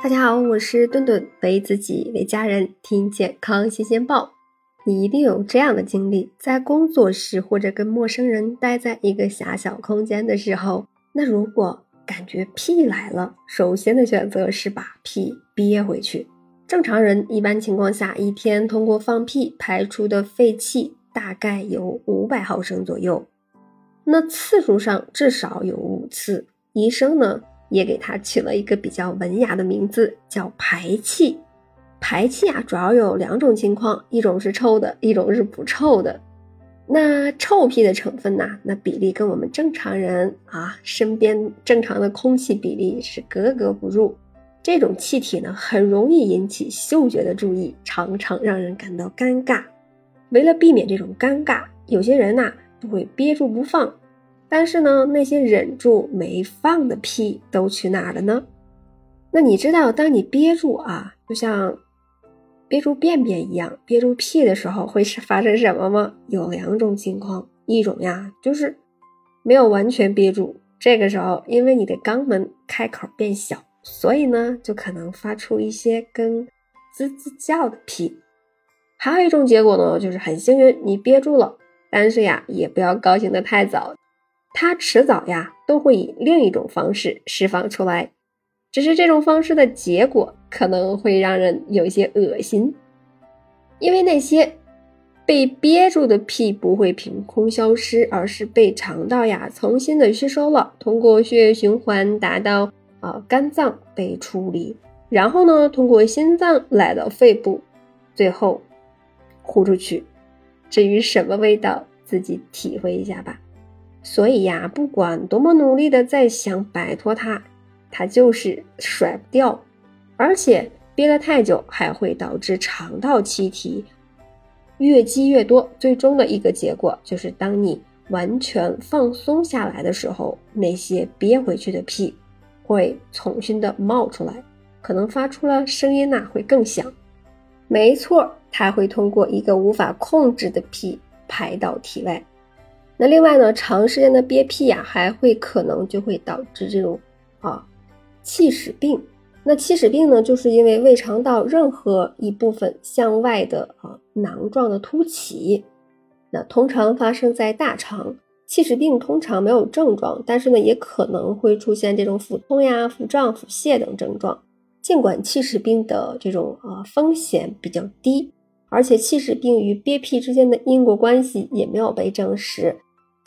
大家好，我是顿顿，为自己为家人听健康新鲜报。你一定有这样的经历，在工作时或者跟陌生人待在一个狭小空间的时候，那如果感觉屁来了，首先的选择是把屁憋回去。正常人一般情况下一天通过放屁排出的废气大概有五百毫升左右，那次数上至少有五次。医生呢？也给它取了一个比较文雅的名字，叫排气。排气啊，主要有两种情况，一种是臭的，一种是不臭的。那臭屁的成分呢？那比例跟我们正常人啊身边正常的空气比例是格格不入。这种气体呢，很容易引起嗅觉的注意，常常让人感到尴尬。为了避免这种尴尬，有些人呐就会憋住不放。但是呢，那些忍住没放的屁都去哪了呢？那你知道，当你憋住啊，就像憋住便便一样，憋住屁的时候会是发生什么吗？有两种情况，一种呀就是没有完全憋住，这个时候因为你的肛门开口变小，所以呢就可能发出一些跟滋滋叫的屁。还有一种结果呢，就是很幸运你憋住了，但是呀也不要高兴的太早。它迟早呀都会以另一种方式释放出来，只是这种方式的结果可能会让人有些恶心，因为那些被憋住的屁不会凭空消失，而是被肠道呀重新的吸收了，通过血液循环达到啊肝脏被处理，然后呢通过心脏来到肺部，最后呼出去。至于什么味道，自己体会一下吧。所以呀，不管多么努力的在想摆脱它，它就是甩不掉，而且憋了太久还会导致肠道气体越积越多。最终的一个结果就是，当你完全放松下来的时候，那些憋回去的屁会重新的冒出来，可能发出了声音呐，会更响。没错，它会通过一个无法控制的屁排到体外。那另外呢，长时间的憋屁呀，还会可能就会导致这种啊气室病。那气室病呢，就是因为胃肠道任何一部分向外的啊囊状的凸起。那通常发生在大肠。气室病通常没有症状，但是呢，也可能会出现这种腹痛呀、腹胀、腹泻等症状。尽管气室病的这种啊风险比较低，而且气室病与憋屁之间的因果关系也没有被证实。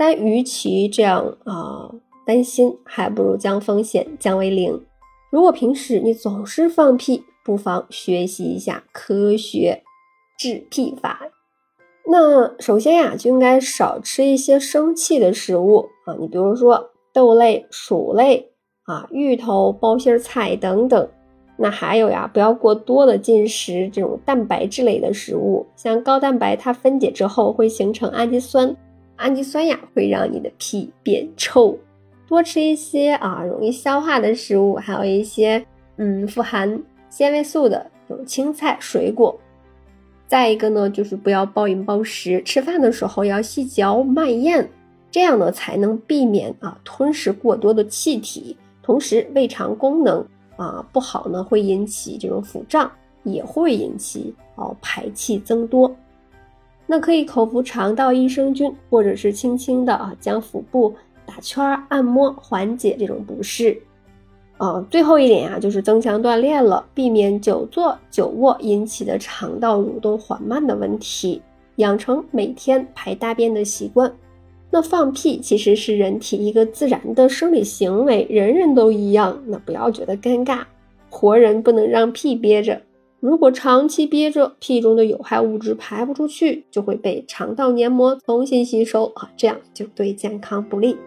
但与其这样啊担心，还不如将风险降为零。如果平时你总是放屁，不妨学习一下科学治屁法。那首先呀，就应该少吃一些生气的食物啊，你比如说豆类、薯类啊、芋头、包心菜等等。那还有呀，不要过多的进食这种蛋白质类的食物，像高蛋白，它分解之后会形成氨基酸。氨基酸呀会让你的屁变臭，多吃一些啊容易消化的食物，还有一些嗯富含纤维素的这种青菜水果。再一个呢，就是不要暴饮暴食，吃饭的时候要细嚼慢咽，这样呢才能避免啊吞食过多的气体。同时，胃肠功能啊不好呢，会引起这种腹胀，也会引起哦排气增多。那可以口服肠道益生菌，或者是轻轻的啊将腹部打圈按摩，缓解这种不适。啊，最后一点呀，就是增强锻炼了，避免久坐久卧引起的肠道蠕动缓慢的问题，养成每天排大便的习惯。那放屁其实是人体一个自然的生理行为，人人都一样。那不要觉得尴尬，活人不能让屁憋着。如果长期憋着，屁中的有害物质排不出去，就会被肠道黏膜重新吸收啊，这样就对健康不利。